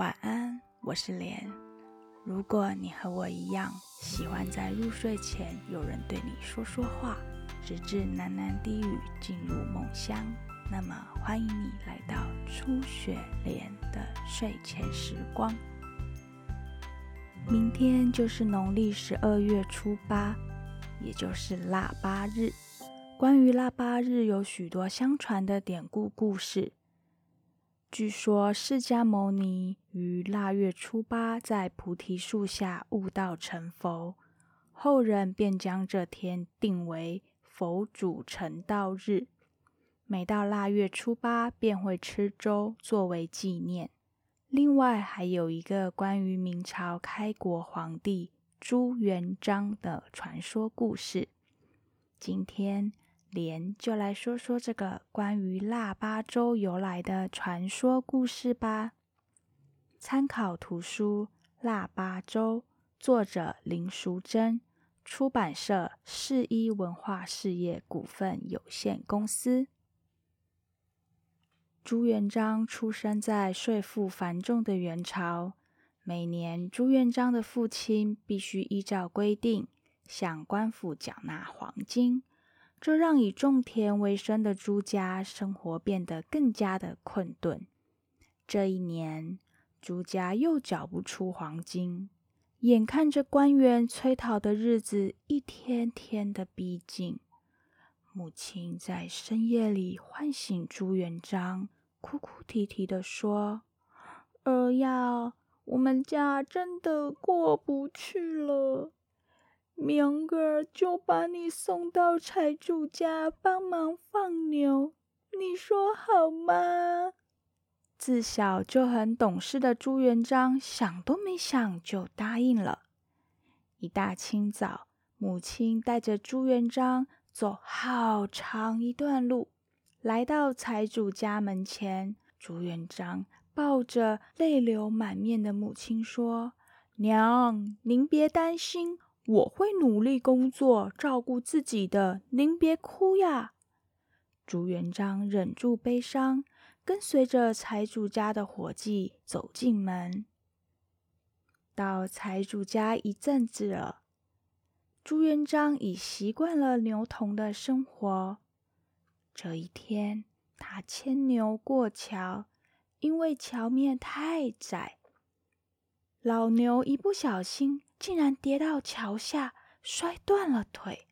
晚安，我是莲。如果你和我一样喜欢在入睡前有人对你说说话，直至喃喃低语进入梦乡，那么欢迎你来到初雪莲的睡前时光。明天就是农历十二月初八，也就是腊八日。关于腊八日，有许多相传的典故故事。据说释迦牟尼于腊月初八在菩提树下悟道成佛，后人便将这天定为佛祖成道日。每到腊月初八，便会吃粥作为纪念。另外，还有一个关于明朝开国皇帝朱元璋的传说故事。今天。莲就来说说这个关于腊八粥由来的传说故事吧。参考图书《腊八粥》，作者林淑珍，出版社世一文化事业股份有限公司。朱元璋出生在税赋繁重的元朝，每年朱元璋的父亲必须依照规定向官府缴纳黄金。这让以种田为生的朱家生活变得更加的困顿。这一年，朱家又缴不出黄金，眼看着官员催讨的日子一天天的逼近，母亲在深夜里唤醒朱元璋，哭哭啼啼的说：“儿呀，我们家真的过不去了。”明个就把你送到财主家帮忙放牛，你说好吗？自小就很懂事的朱元璋想都没想就答应了。一大清早，母亲带着朱元璋走好长一段路，来到财主家门前。朱元璋抱着泪流满面的母亲说：“娘，您别担心。”我会努力工作，照顾自己的。您别哭呀！朱元璋忍住悲伤，跟随着财主家的伙计走进门。到财主家一阵子了，朱元璋已习惯了牛童的生活。这一天，他牵牛过桥，因为桥面太窄，老牛一不小心。竟然跌到桥下，摔断了腿。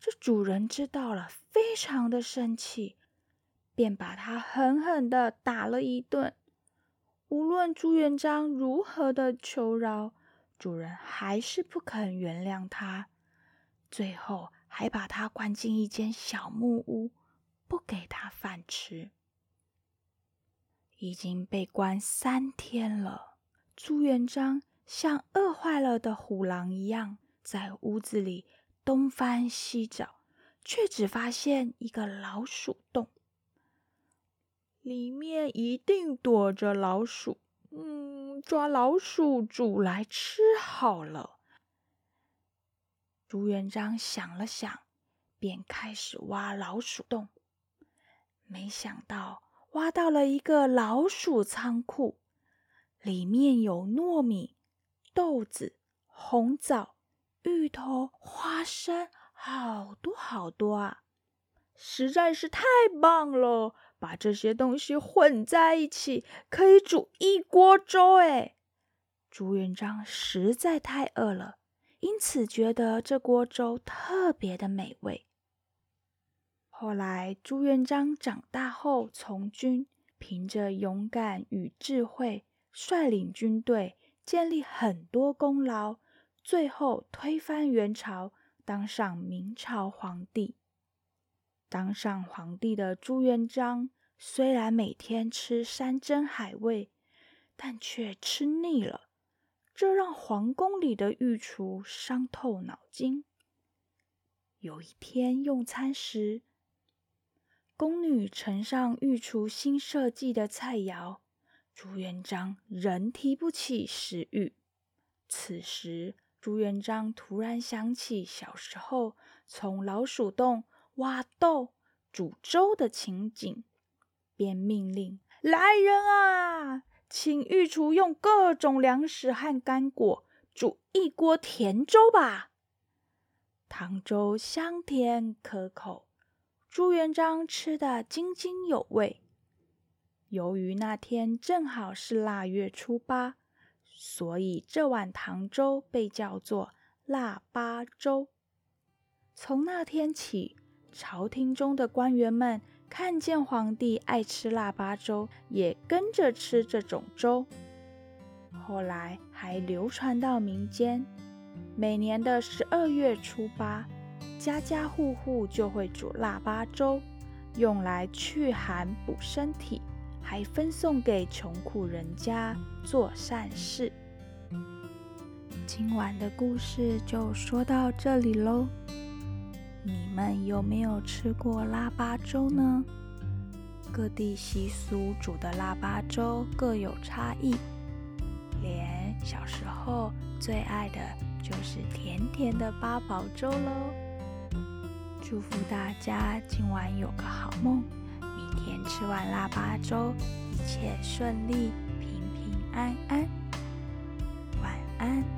这主人知道了，非常的生气，便把他狠狠的打了一顿。无论朱元璋如何的求饶，主人还是不肯原谅他。最后还把他关进一间小木屋，不给他饭吃。已经被关三天了，朱元璋。像饿坏了的虎狼一样，在屋子里东翻西找，却只发现一个老鼠洞，里面一定躲着老鼠。嗯，抓老鼠煮来吃好了。朱元璋想了想，便开始挖老鼠洞，没想到挖到了一个老鼠仓库，里面有糯米。豆子、红枣、芋头、花生，好多好多啊！实在是太棒了！把这些东西混在一起，可以煮一锅粥哎！朱元璋实在太饿了，因此觉得这锅粥特别的美味。后来，朱元璋长大后从军，凭着勇敢与智慧，率领军队。建立很多功劳，最后推翻元朝，当上明朝皇帝。当上皇帝的朱元璋虽然每天吃山珍海味，但却吃腻了，这让皇宫里的御厨伤透脑筋。有一天用餐时，宫女呈上御厨新设计的菜肴。朱元璋仍提不起食欲。此时，朱元璋突然想起小时候从老鼠洞挖豆煮粥的情景，便命令来人啊，请御厨用各种粮食和干果煮一锅甜粥吧。糖粥香甜可口，朱元璋吃得津津有味。由于那天正好是腊月初八，所以这碗糖粥被叫做腊八粥。从那天起，朝廷中的官员们看见皇帝爱吃腊八粥，也跟着吃这种粥。后来还流传到民间。每年的十二月初八，家家户户就会煮腊八粥，用来驱寒补身体，还分送给穷苦人家做善事。今晚的故事就说到这里喽。你们有没有吃过腊八粥呢？各地习俗煮的腊八粥各有差异，连小时候最爱的。就是甜甜的八宝粥喽！祝福大家今晚有个好梦，天吃完腊八粥，一切顺利，平平安安，晚安。